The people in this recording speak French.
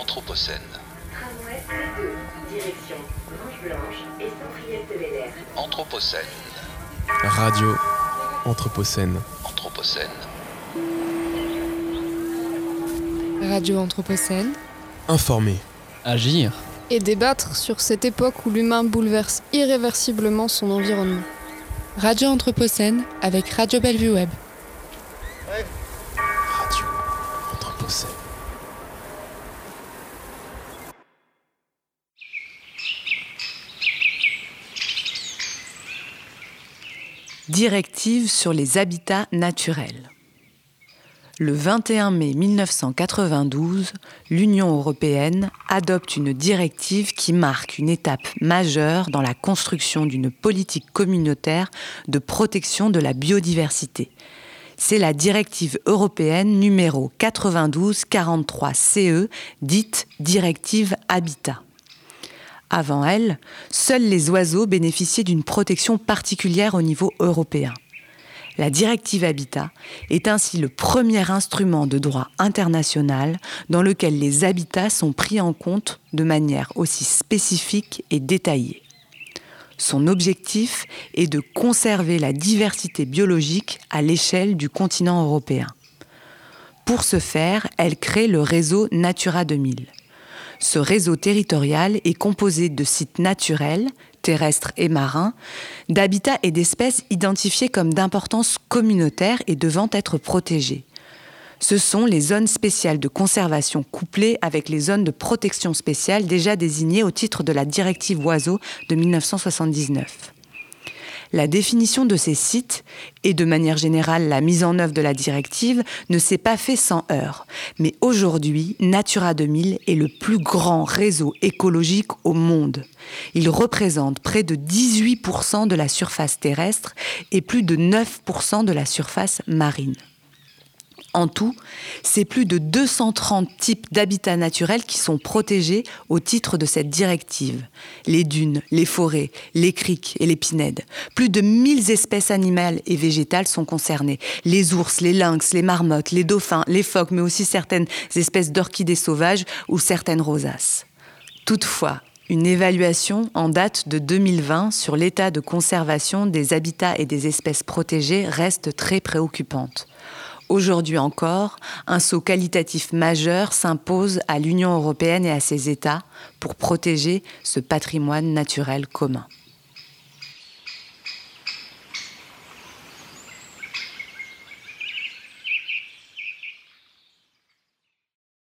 Anthropocène. Tramway C2, direction Manche-Blanche et Saint-Priest-de-Bel-Air. Anthropocène. Radio Anthropocène. Anthropocène. Radio Anthropocène. Informer. Agir. Et débattre sur cette époque où l'humain bouleverse irréversiblement son environnement. Radio Anthropocène avec Radio Bellevue Web. Radio Anthropocène. Directive sur les habitats naturels. Le 21 mai 1992, l'Union européenne adopte une directive qui marque une étape majeure dans la construction d'une politique communautaire de protection de la biodiversité. C'est la directive européenne numéro 92-43 CE, dite directive Habitat. Avant elle, seuls les oiseaux bénéficiaient d'une protection particulière au niveau européen. La directive Habitat est ainsi le premier instrument de droit international dans lequel les habitats sont pris en compte de manière aussi spécifique et détaillée. Son objectif est de conserver la diversité biologique à l'échelle du continent européen. Pour ce faire, elle crée le réseau Natura 2000. Ce réseau territorial est composé de sites naturels, terrestres et marins, d'habitats et d'espèces identifiés comme d'importance communautaire et devant être protégés. Ce sont les zones spéciales de conservation couplées avec les zones de protection spéciale déjà désignées au titre de la directive Oiseaux de 1979. La définition de ces sites et de manière générale la mise en œuvre de la directive ne s'est pas fait sans heurts. Mais aujourd'hui, Natura 2000 est le plus grand réseau écologique au monde. Il représente près de 18% de la surface terrestre et plus de 9% de la surface marine. En tout, c'est plus de 230 types d'habitats naturels qui sont protégés au titre de cette directive. Les dunes, les forêts, les criques et les pinèdes. Plus de 1000 espèces animales et végétales sont concernées. Les ours, les lynx, les marmottes, les dauphins, les phoques, mais aussi certaines espèces d'orchidées sauvages ou certaines rosaces. Toutefois, une évaluation en date de 2020 sur l'état de conservation des habitats et des espèces protégées reste très préoccupante. Aujourd'hui encore, un saut qualitatif majeur s'impose à l'Union européenne et à ses États pour protéger ce patrimoine naturel commun.